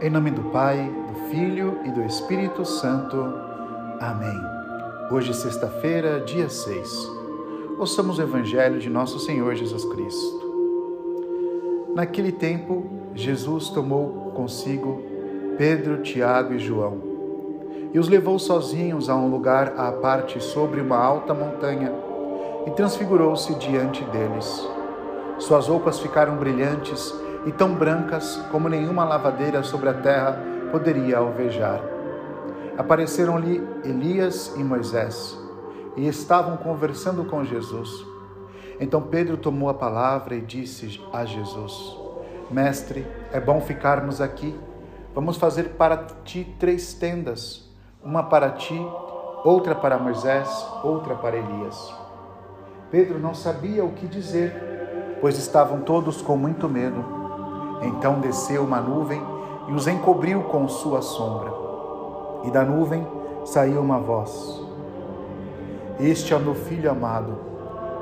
Em nome do Pai, do Filho e do Espírito Santo. Amém. Hoje, sexta-feira, dia 6. Ouçamos o Evangelho de Nosso Senhor Jesus Cristo. Naquele tempo, Jesus tomou consigo Pedro, Tiago e João e os levou sozinhos a um lugar à parte sobre uma alta montanha e transfigurou-se diante deles. Suas roupas ficaram brilhantes e tão brancas como nenhuma lavadeira sobre a terra poderia alvejar. Apareceram-lhe Elias e Moisés e estavam conversando com Jesus. Então Pedro tomou a palavra e disse a Jesus: Mestre, é bom ficarmos aqui. Vamos fazer para ti três tendas: uma para ti, outra para Moisés, outra para Elias. Pedro não sabia o que dizer, pois estavam todos com muito medo. Então desceu uma nuvem e os encobriu com sua sombra. E da nuvem saiu uma voz: Este é meu filho amado,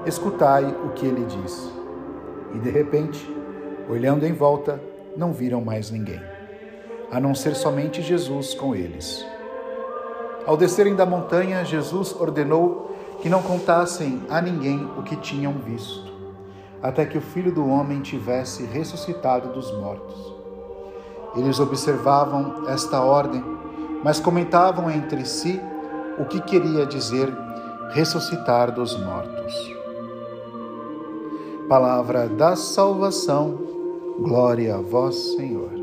escutai o que ele diz. E de repente, olhando em volta, não viram mais ninguém, a não ser somente Jesus com eles. Ao descerem da montanha, Jesus ordenou que não contassem a ninguém o que tinham visto até que o filho do homem tivesse ressuscitado dos mortos. Eles observavam esta ordem, mas comentavam entre si o que queria dizer ressuscitar dos mortos. Palavra da salvação, glória a vós, Senhor.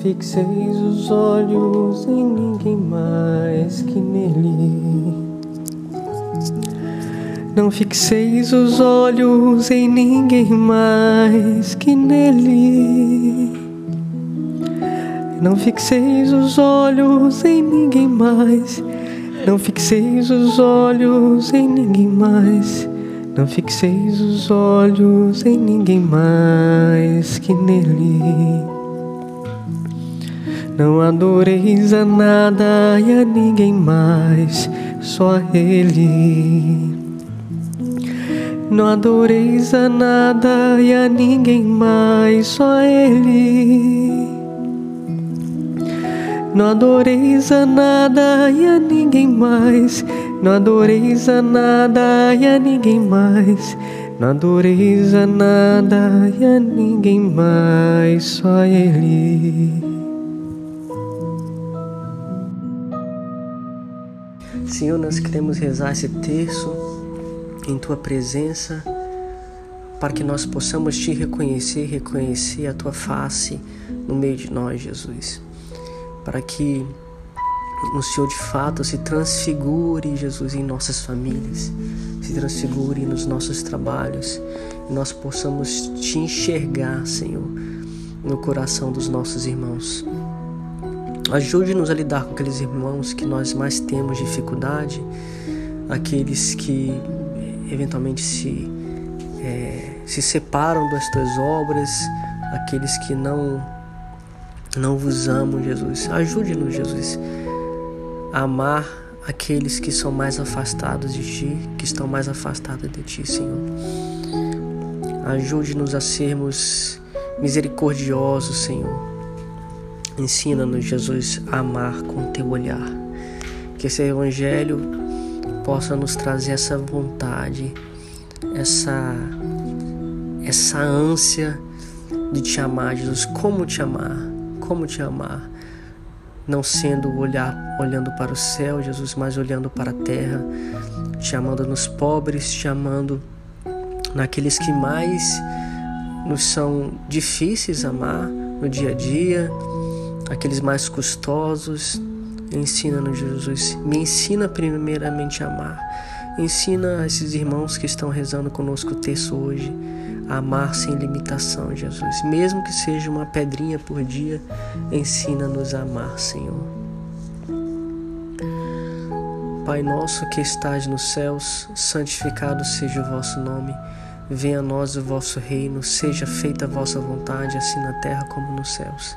Fixeis os olhos em ninguém mais que nele. Não fixeis os olhos em ninguém mais que nele. Não fixeis os olhos em ninguém mais. Não fixeis os olhos em ninguém mais. Não fixeis os olhos em ninguém mais que nele. Não adoreis a nada e a ninguém mais, só a Ele. Não adoreis a nada e a ninguém mais, só a Ele. Não adoreis a nada e a ninguém mais, não adoreis a nada e a ninguém mais, não adoreis a nada e a ninguém mais, só a Ele. Senhor, nós queremos rezar esse terço em tua presença, para que nós possamos te reconhecer, reconhecer a tua face no meio de nós, Jesus. Para que o Senhor de fato se transfigure, Jesus, em nossas famílias, se transfigure nos nossos trabalhos, e nós possamos te enxergar, Senhor, no coração dos nossos irmãos. Ajude-nos a lidar com aqueles irmãos que nós mais temos dificuldade, aqueles que eventualmente se, é, se separam das tuas obras, aqueles que não, não vos amam, Jesus. Ajude-nos, Jesus, a amar aqueles que são mais afastados de Ti, que estão mais afastados de Ti, Senhor. Ajude-nos a sermos misericordiosos, Senhor Ensina-nos, Jesus, a amar com teu olhar. Que esse Evangelho possa nos trazer essa vontade, essa, essa ânsia de te amar, Jesus. Como te amar? Como te amar? Não sendo olhar, olhando para o céu, Jesus, mas olhando para a terra, te amando nos pobres, te amando naqueles que mais nos são difíceis amar no dia a dia aqueles mais custosos. Ensina-nos, Jesus. Me ensina primeiramente a amar. Ensina esses irmãos que estão rezando conosco o texto hoje a amar sem limitação, Jesus. Mesmo que seja uma pedrinha por dia, ensina-nos a amar, Senhor. Pai nosso que estás nos céus, santificado seja o vosso nome. Venha a nós o vosso reino, seja feita a vossa vontade, assim na terra como nos céus.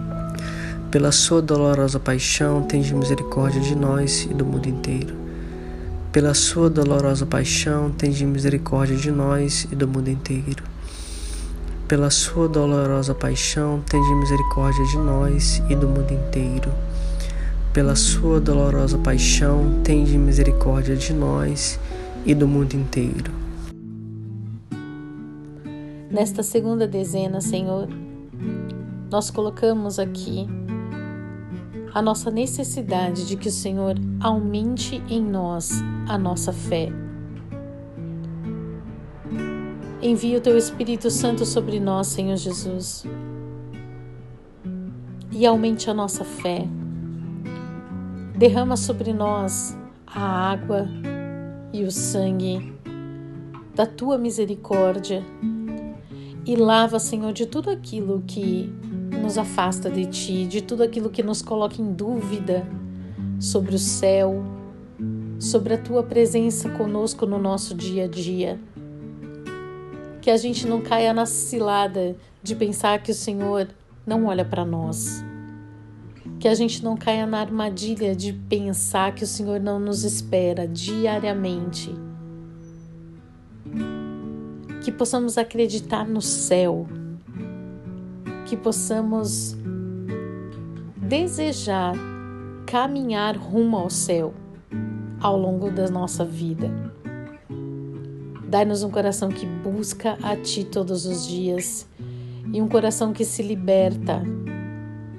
Pela sua dolorosa paixão, tende misericórdia de nós e do mundo inteiro. Pela sua dolorosa paixão, tende misericórdia de nós e do mundo inteiro. Pela sua dolorosa paixão, tende misericórdia de nós e do mundo inteiro. Pela sua dolorosa paixão, tende misericórdia de nós e do mundo inteiro. Nesta segunda dezena, Senhor, nós colocamos aqui a nossa necessidade de que o Senhor aumente em nós a nossa fé. Envia o teu Espírito Santo sobre nós, Senhor Jesus, e aumente a nossa fé. Derrama sobre nós a água e o sangue da tua misericórdia e lava, Senhor, de tudo aquilo que nos afasta de Ti, de tudo aquilo que nos coloca em dúvida sobre o céu, sobre a Tua presença conosco no nosso dia a dia. Que a gente não caia na cilada de pensar que o Senhor não olha para nós. Que a gente não caia na armadilha de pensar que o Senhor não nos espera diariamente que possamos acreditar no céu, que possamos desejar caminhar rumo ao céu ao longo da nossa vida. Dai-nos um coração que busca a Ti todos os dias e um coração que se liberta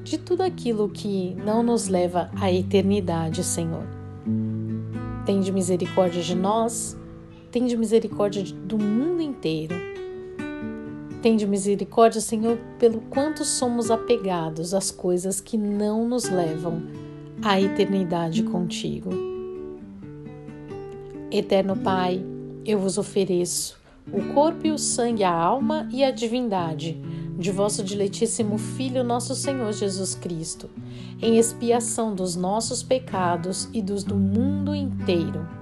de tudo aquilo que não nos leva à eternidade, Senhor. Tende misericórdia de nós Tende misericórdia do mundo inteiro. Tende misericórdia, Senhor, pelo quanto somos apegados às coisas que não nos levam à eternidade contigo. Eterno Pai, eu vos ofereço o corpo e o sangue, a alma e a divindade de vosso diletíssimo Filho, nosso Senhor Jesus Cristo, em expiação dos nossos pecados e dos do mundo inteiro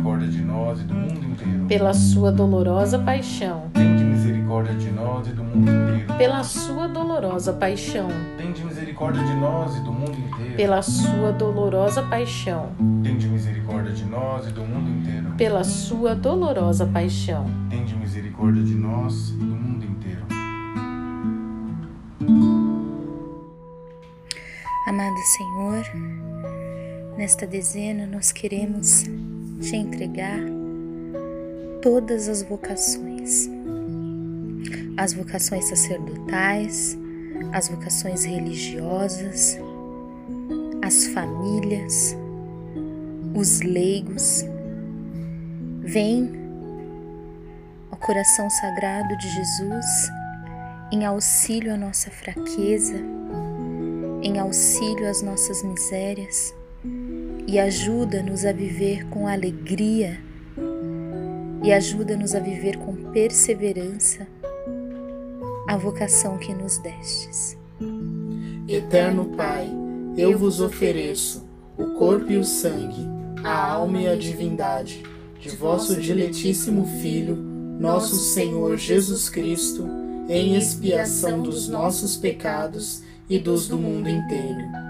misericórdia de nós e do mundo inteiro. Pela sua dolorosa paixão. Tende misericórdia de nós e do mundo inteiro. Pela sua dolorosa paixão. Tende misericórdia de nós e do mundo inteiro. Pela sua dolorosa paixão. Tende misericórdia de nós e do mundo inteiro. Pela sua dolorosa paixão. Tende misericórdia de nós e do mundo inteiro. Amado Senhor, nesta dezena nós queremos te entregar todas as vocações, as vocações sacerdotais, as vocações religiosas, as famílias, os leigos. Vem, ao coração sagrado de Jesus, em auxílio à nossa fraqueza, em auxílio às nossas misérias e ajuda-nos a viver com alegria e ajuda-nos a viver com perseverança a vocação que nos destes. Eterno Pai, eu vos ofereço o corpo e o sangue, a alma e a divindade de vosso diletíssimo Filho, nosso Senhor Jesus Cristo, em expiação dos nossos pecados e dos do mundo inteiro.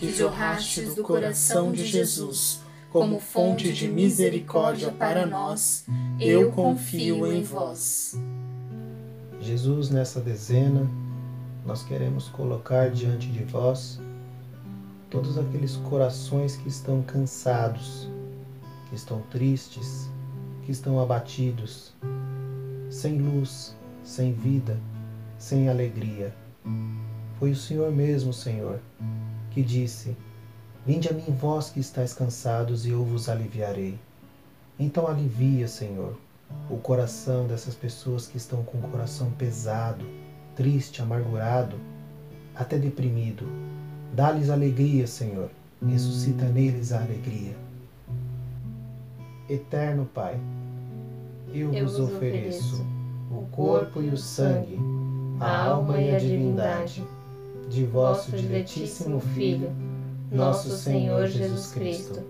que jorrastes do coração de Jesus, como fonte de misericórdia para nós, eu confio em vós. Jesus, nessa dezena, nós queremos colocar diante de vós todos aqueles corações que estão cansados, que estão tristes, que estão abatidos, sem luz, sem vida, sem alegria. Foi o Senhor mesmo, Senhor, que disse: Vinde a mim, vós que estáis cansados, e eu vos aliviarei. Então alivia, Senhor, o coração dessas pessoas que estão com o coração pesado, triste, amargurado, até deprimido. Dá-lhes alegria, Senhor. Ressuscita neles a alegria. Eterno Pai, eu, eu vos ofereço o corpo e o sangue, a alma e a divindade de vosso diletíssimo Filho, nosso Senhor Jesus Cristo,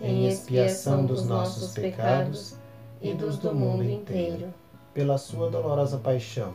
em expiação dos nossos pecados e dos do mundo inteiro. Pela sua dolorosa paixão,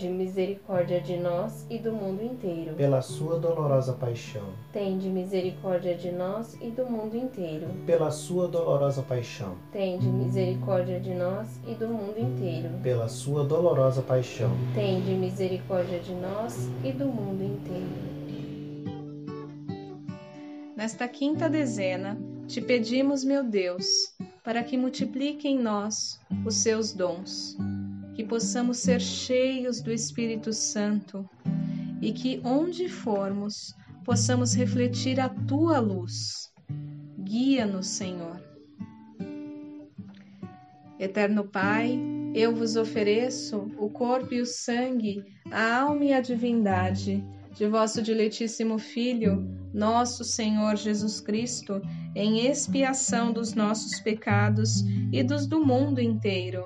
Tende misericórdia de nós e do mundo inteiro. Pela sua dolorosa paixão. Tende misericórdia de nós e do mundo inteiro. Pela sua dolorosa paixão. Tende misericórdia de nós e do mundo inteiro. Pela sua dolorosa paixão. Tende misericórdia de nós e do mundo inteiro. Nesta quinta dezena, te pedimos, meu Deus, para que multiplique em nós os seus dons que possamos ser cheios do Espírito Santo e que, onde formos, possamos refletir a tua luz. Guia-nos, Senhor. Eterno Pai, eu vos ofereço o corpo e o sangue, a alma e a divindade de vosso diletíssimo Filho, nosso Senhor Jesus Cristo, em expiação dos nossos pecados e dos do mundo inteiro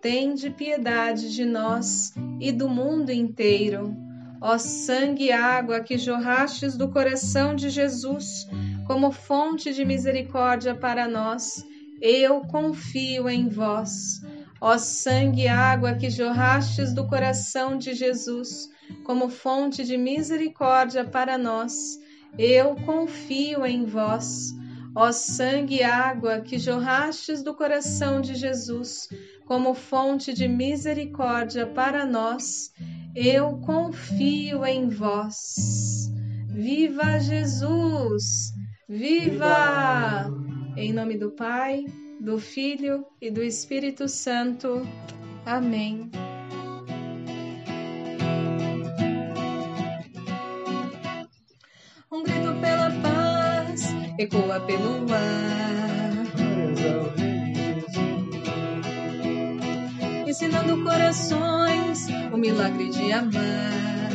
tende piedade de nós e do mundo inteiro. Ó sangue e água que jorrastes do coração de Jesus como fonte de misericórdia para nós, eu confio em vós. Ó sangue e água que jorrastes do coração de Jesus como fonte de misericórdia para nós, eu confio em vós. Ó sangue e água que jorrastes do coração de Jesus como fonte de misericórdia para nós, eu confio em vós. Viva Jesus! Viva! Em nome do Pai, do Filho e do Espírito Santo. Amém. Ecoa pelo ar ensinando corações o milagre de amar.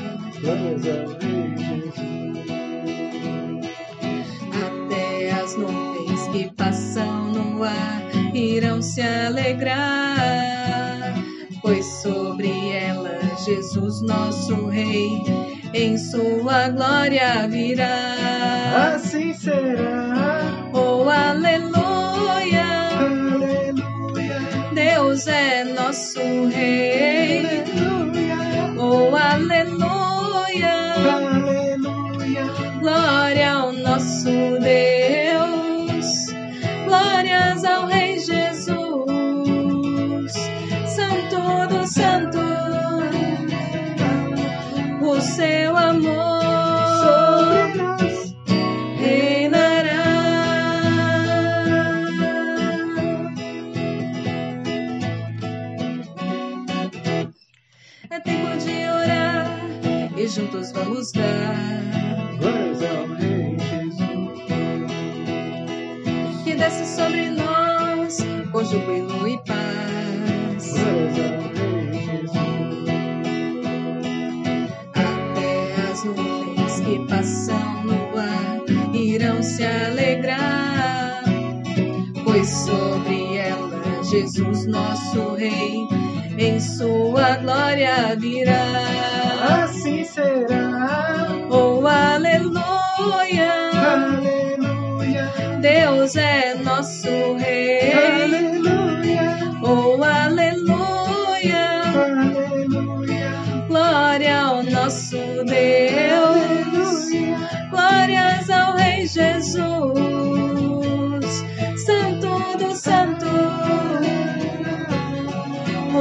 Até as nuvens que passam no ar irão se alegrar, pois sobre elas Jesus, nosso Rei, em sua glória virá. Será. Oh, aleluia. Deus é nosso Rei. Aleluia. Oh, aleluia. Aleluia. Glória ao nosso Deus. Glórias ao Rei Jesus. Santo do Santo. O seu amor. Tempo de orar e juntos vamos dar. Glórias ao Rei Jesus. que desce sobre nós com júbilo e paz. Glórias ao Rei Jesus. Até as nuvens que passam no ar irão se alegrar, pois sobre ela Jesus, nosso Rei, em sua glória virá. Assim será. Oh, aleluia! Aleluia. Deus é nosso Rei. Aleluia.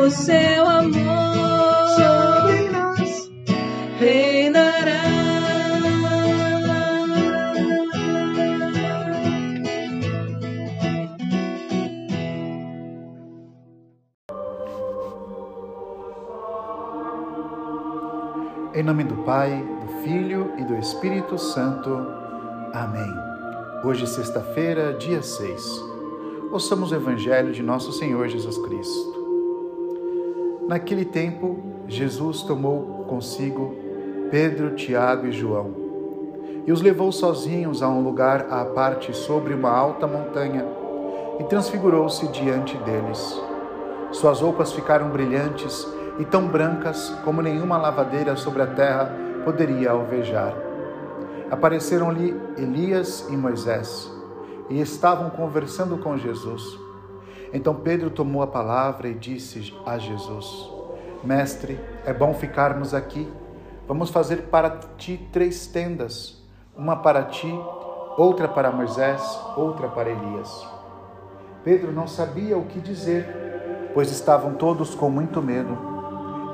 O seu amor Sobre nós. reinará. Em nome do Pai, do Filho e do Espírito Santo. Amém. Hoje, sexta-feira, dia 6. Ouçamos o Evangelho de Nosso Senhor Jesus Cristo. Naquele tempo, Jesus tomou consigo Pedro, Tiago e João e os levou sozinhos a um lugar à parte sobre uma alta montanha e transfigurou-se diante deles. Suas roupas ficaram brilhantes e tão brancas como nenhuma lavadeira sobre a terra poderia alvejar. Apareceram-lhe Elias e Moisés e estavam conversando com Jesus. Então Pedro tomou a palavra e disse a Jesus: Mestre, é bom ficarmos aqui. Vamos fazer para ti três tendas: uma para ti, outra para Moisés, outra para Elias. Pedro não sabia o que dizer, pois estavam todos com muito medo.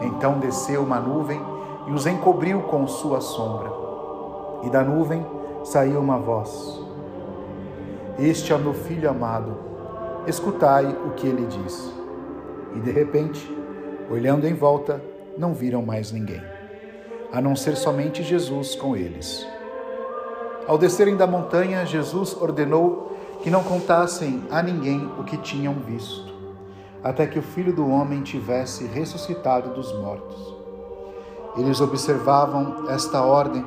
Então desceu uma nuvem e os encobriu com sua sombra. E da nuvem saiu uma voz: Este é o meu filho amado, escutai o que ele diz. E de repente, olhando em volta, não viram mais ninguém, a não ser somente Jesus com eles. Ao descerem da montanha, Jesus ordenou que não contassem a ninguém o que tinham visto, até que o filho do homem tivesse ressuscitado dos mortos. Eles observavam esta ordem,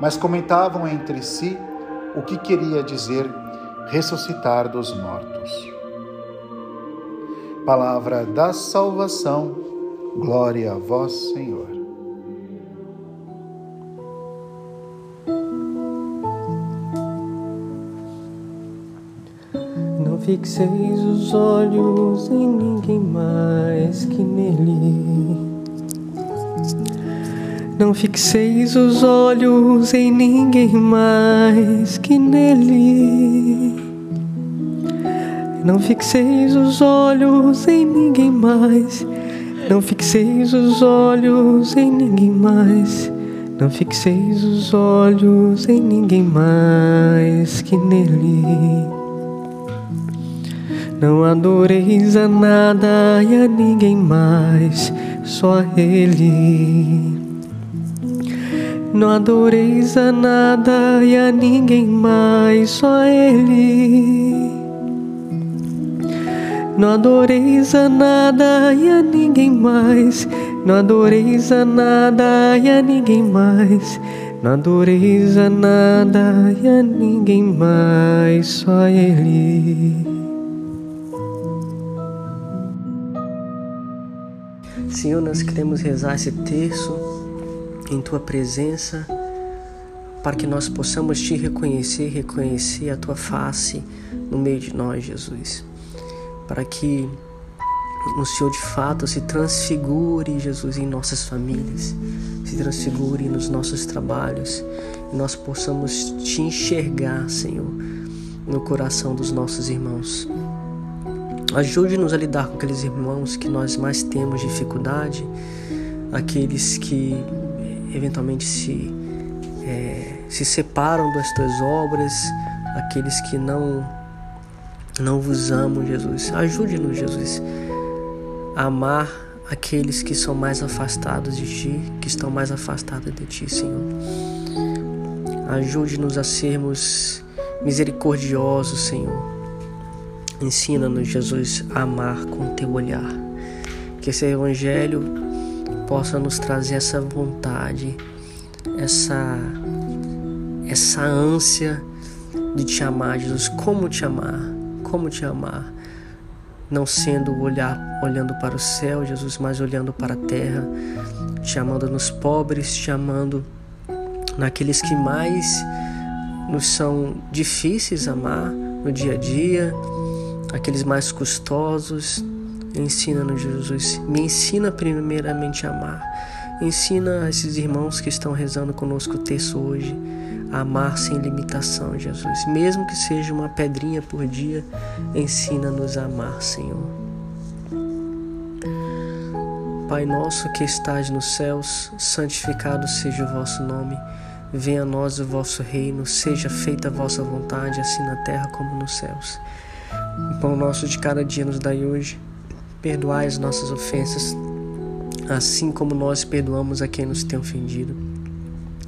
mas comentavam entre si o que queria dizer ressuscitar dos mortos. Palavra da salvação, glória a vós, Senhor. Não fixeis os olhos em ninguém mais que nele. Não fixeis os olhos em ninguém mais que nele. Não fixeis os olhos em ninguém mais. Não fixeis os olhos em ninguém mais. Não fixeis os olhos em ninguém mais que nele. Não adoreis a nada e a ninguém mais, só a Ele. Não adoreis a nada e a ninguém mais, só a Ele. Não adoreis a nada e a ninguém mais. Não adoreis a nada e a ninguém mais. Não adoreis a nada e a ninguém mais, só Ele. Senhor, nós queremos rezar esse terço em Tua presença, para que nós possamos Te reconhecer, reconhecer a Tua face no meio de nós, Jesus. Para que o Senhor de fato se transfigure, Jesus, em nossas famílias, se transfigure nos nossos trabalhos, e nós possamos Te enxergar, Senhor, no coração dos nossos irmãos. Ajude-nos a lidar com aqueles irmãos que nós mais temos dificuldade, aqueles que eventualmente se, é, se separam das tuas obras, aqueles que não, não vos amam, Jesus. Ajude-nos, Jesus, a amar aqueles que são mais afastados de Ti, que estão mais afastados de Ti, Senhor. Ajude-nos a sermos misericordiosos, Senhor Ensina-nos, Jesus, a amar com teu olhar. Que esse Evangelho possa nos trazer essa vontade, essa, essa ânsia de te amar, Jesus. Como te amar? Como te amar? Não sendo olhar, olhando para o céu, Jesus, mas olhando para a terra, te amando nos pobres, te amando naqueles que mais nos são difíceis amar no dia a dia aqueles mais custosos. Ensina-nos, Jesus. Me ensina primeiramente a amar. Ensina esses irmãos que estão rezando conosco o texto hoje amar sem limitação, Jesus. Mesmo que seja uma pedrinha por dia, ensina-nos a amar, Senhor. Pai nosso que estás nos céus, santificado seja o vosso nome. Venha a nós o vosso reino, seja feita a vossa vontade, assim na terra como nos céus. O pão nosso de cada dia nos dai hoje. Perdoai as nossas ofensas, assim como nós perdoamos a quem nos tem ofendido.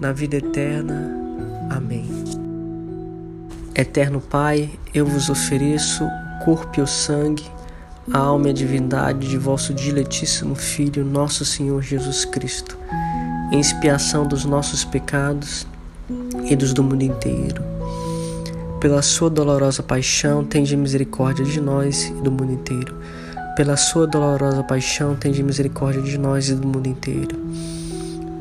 na vida eterna. Amém. Eterno Pai, eu vos ofereço corpo e o sangue a alma e a divindade de vosso diletíssimo Filho, nosso Senhor Jesus Cristo, em expiação dos nossos pecados e dos do mundo inteiro. Pela sua dolorosa paixão, tende misericórdia de nós e do mundo inteiro. Pela sua dolorosa paixão, tende misericórdia de nós e do mundo inteiro.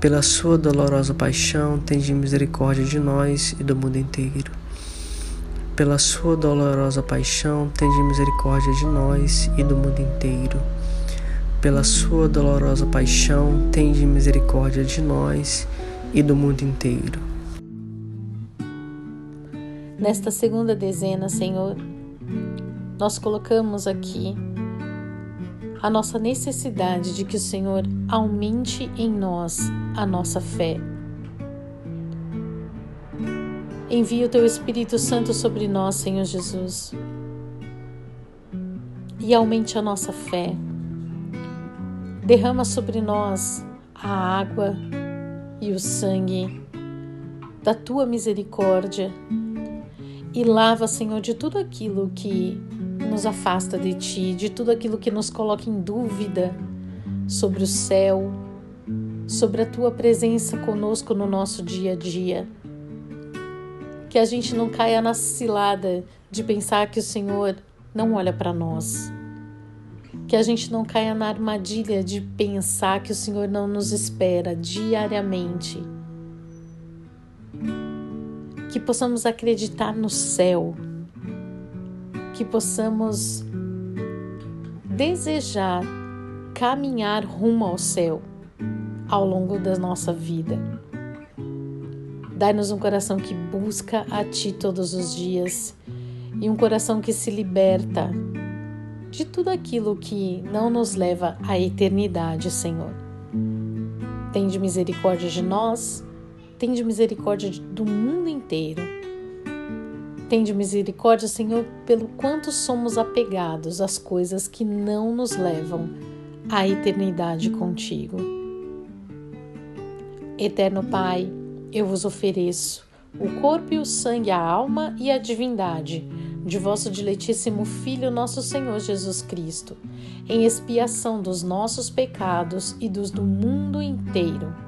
Pela sua dolorosa paixão, tende misericórdia de nós e do mundo inteiro. Pela sua dolorosa paixão, tende misericórdia de nós e do mundo inteiro pela sua dolorosa paixão, tende misericórdia de nós e do mundo inteiro. Nesta segunda dezena, Senhor, nós colocamos aqui a nossa necessidade de que o Senhor aumente em nós a nossa fé. Envia o teu Espírito Santo sobre nós, Senhor Jesus, e aumente a nossa fé Derrama sobre nós a água e o sangue da tua misericórdia e lava, Senhor, de tudo aquilo que nos afasta de ti, de tudo aquilo que nos coloca em dúvida sobre o céu, sobre a tua presença conosco no nosso dia a dia. Que a gente não caia na cilada de pensar que o Senhor não olha para nós que a gente não caia na armadilha de pensar que o Senhor não nos espera diariamente. Que possamos acreditar no céu, que possamos desejar caminhar rumo ao céu ao longo da nossa vida. Dai-nos um coração que busca a Ti todos os dias e um coração que se liberta de tudo aquilo que não nos leva à eternidade, Senhor. Tende misericórdia de nós, tende misericórdia do mundo inteiro. Tende misericórdia, Senhor, pelo quanto somos apegados às coisas que não nos levam à eternidade contigo. Eterno Pai, eu vos ofereço o corpo e o sangue, a alma e a divindade de vosso diletíssimo Filho, nosso Senhor Jesus Cristo, em expiação dos nossos pecados e dos do mundo inteiro.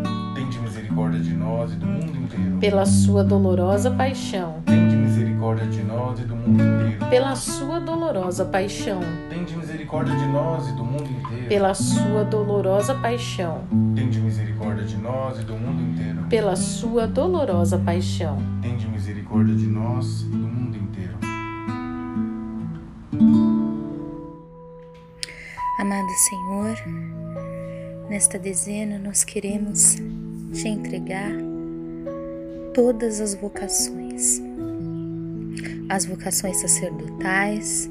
Misericórdia de nós e do mundo inteiro. Pela sua dolorosa paixão. Tende misericórdia de nós e do mundo inteiro. Pela sua dolorosa paixão. Tende misericórdia de nós e do mundo inteiro. Pela sua dolorosa paixão. Tende misericórdia de nós e do mundo inteiro. Pela sua dolorosa paixão. Tende misericórdia de nós e do mundo inteiro. Amado Senhor, nesta dezena nós queremos te entregar todas as vocações, as vocações sacerdotais,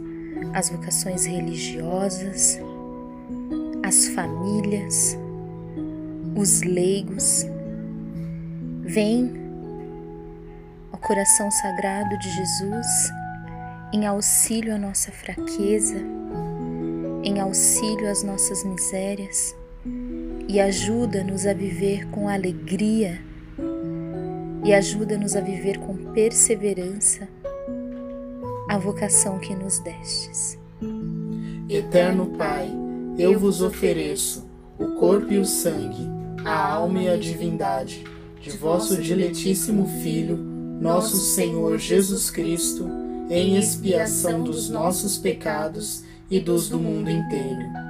as vocações religiosas, as famílias, os leigos. Vem ao coração sagrado de Jesus em auxílio à nossa fraqueza, em auxílio às nossas misérias e ajuda-nos a viver com alegria e ajuda-nos a viver com perseverança a vocação que nos destes. Eterno Pai, eu vos ofereço o corpo e o sangue, a alma e a divindade de vosso diletíssimo Filho, nosso Senhor Jesus Cristo, em expiação dos nossos pecados e dos do mundo inteiro.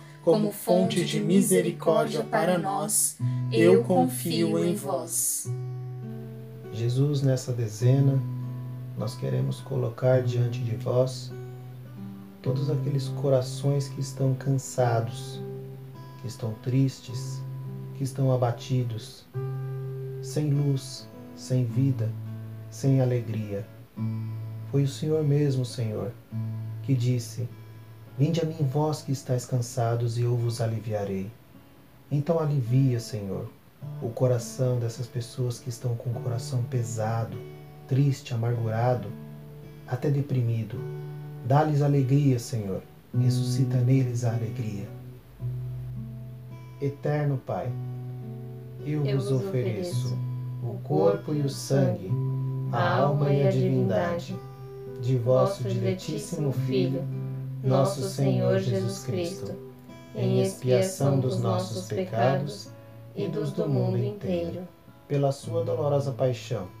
como fonte de misericórdia para nós, eu confio em vós. Jesus, nessa dezena, nós queremos colocar diante de vós todos aqueles corações que estão cansados, que estão tristes, que estão abatidos, sem luz, sem vida, sem alegria. Foi o Senhor mesmo, Senhor, que disse: Vinde a mim, vós que estáis cansados, e eu vos aliviarei. Então alivia, Senhor, o coração dessas pessoas que estão com o coração pesado, triste, amargurado, até deprimido. Dá-lhes alegria, Senhor. Ressuscita neles a alegria. Eterno Pai, eu, eu vos ofereço o corpo e o sangue, a alma e a divindade de vosso diletíssimo Filho, nosso Senhor Jesus Cristo, em expiação dos nossos pecados e dos do mundo inteiro. Pela sua dolorosa paixão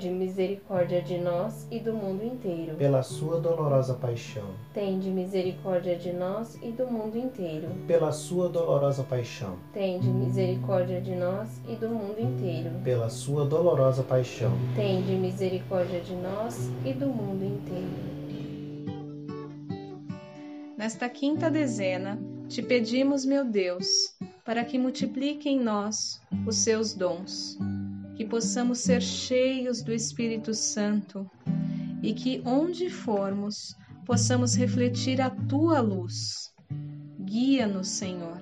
Tende misericórdia de nós e do mundo inteiro. Pela sua dolorosa paixão. Tende misericórdia de nós e do mundo inteiro. Pela sua dolorosa paixão. Tende misericórdia de nós e do mundo inteiro. Pela sua dolorosa paixão. Tende misericórdia de nós e do mundo inteiro. Nesta quinta dezena, te pedimos, meu Deus, para que multiplique em nós os seus dons que possamos ser cheios do Espírito Santo e que, onde formos, possamos refletir a tua luz. Guia-nos, Senhor.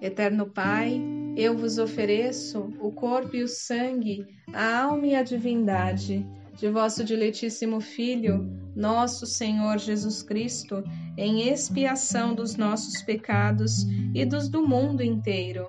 Eterno Pai, eu vos ofereço o corpo e o sangue, a alma e a divindade de vosso diletíssimo Filho, nosso Senhor Jesus Cristo, em expiação dos nossos pecados e dos do mundo inteiro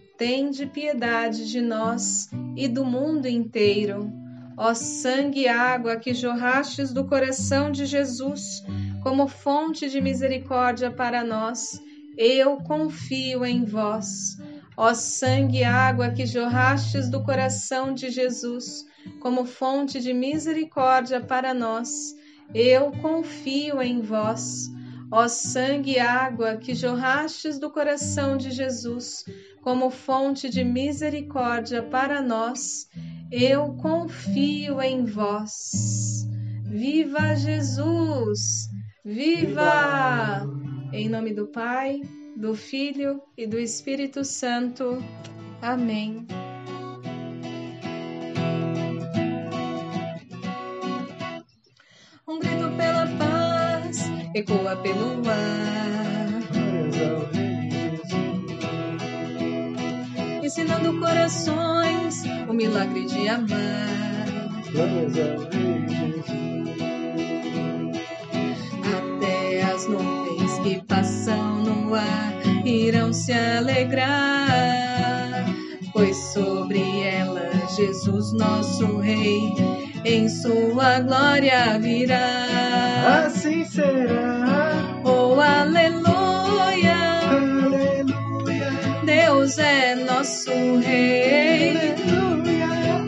tende piedade de nós e do mundo inteiro. Ó sangue e água que jorrastes do coração de Jesus, como fonte de misericórdia para nós, eu confio em vós. Ó sangue e água que jorrastes do coração de Jesus, como fonte de misericórdia para nós, eu confio em vós. Ó sangue e água que jorrastes do coração de Jesus, como fonte de misericórdia para nós, eu confio em vós. Viva Jesus! Viva! Em nome do Pai, do Filho e do Espírito Santo. Amém. Ecoa pelo ar. Ensinando corações o milagre de amar. Até as nuvens que passam no ar irão se alegrar, pois sobre ela Jesus, nosso Rei, em sua glória virá. Nosso Rei.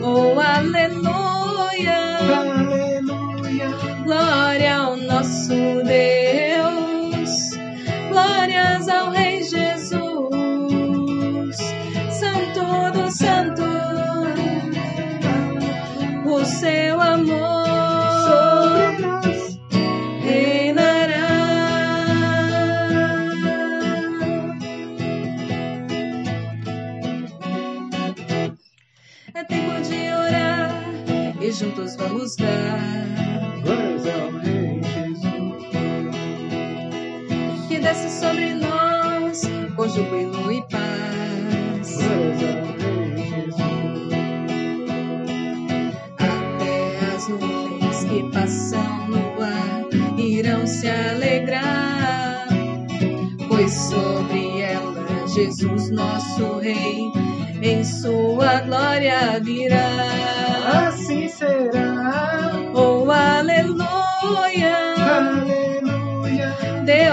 Oh, aleluia! Aleluia. Glória ao nosso Deus, e juntos vamos dar. Glórias ao Rei Jesus. que desce sobre nós com júbilo e paz. Glórias ao Rei Jesus. Até as nuvens que passam no ar irão se alegrar, pois sobre ela Jesus, nosso Rei, em sua glória virá.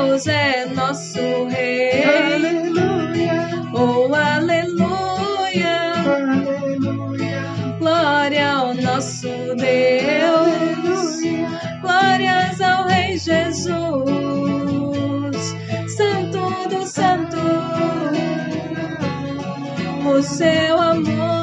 Deus é nosso Rei. Aleluia. Oh, aleluia! Aleluia. Glória ao nosso Deus, glórias ao Rei Jesus, Santo do Santo, o seu amor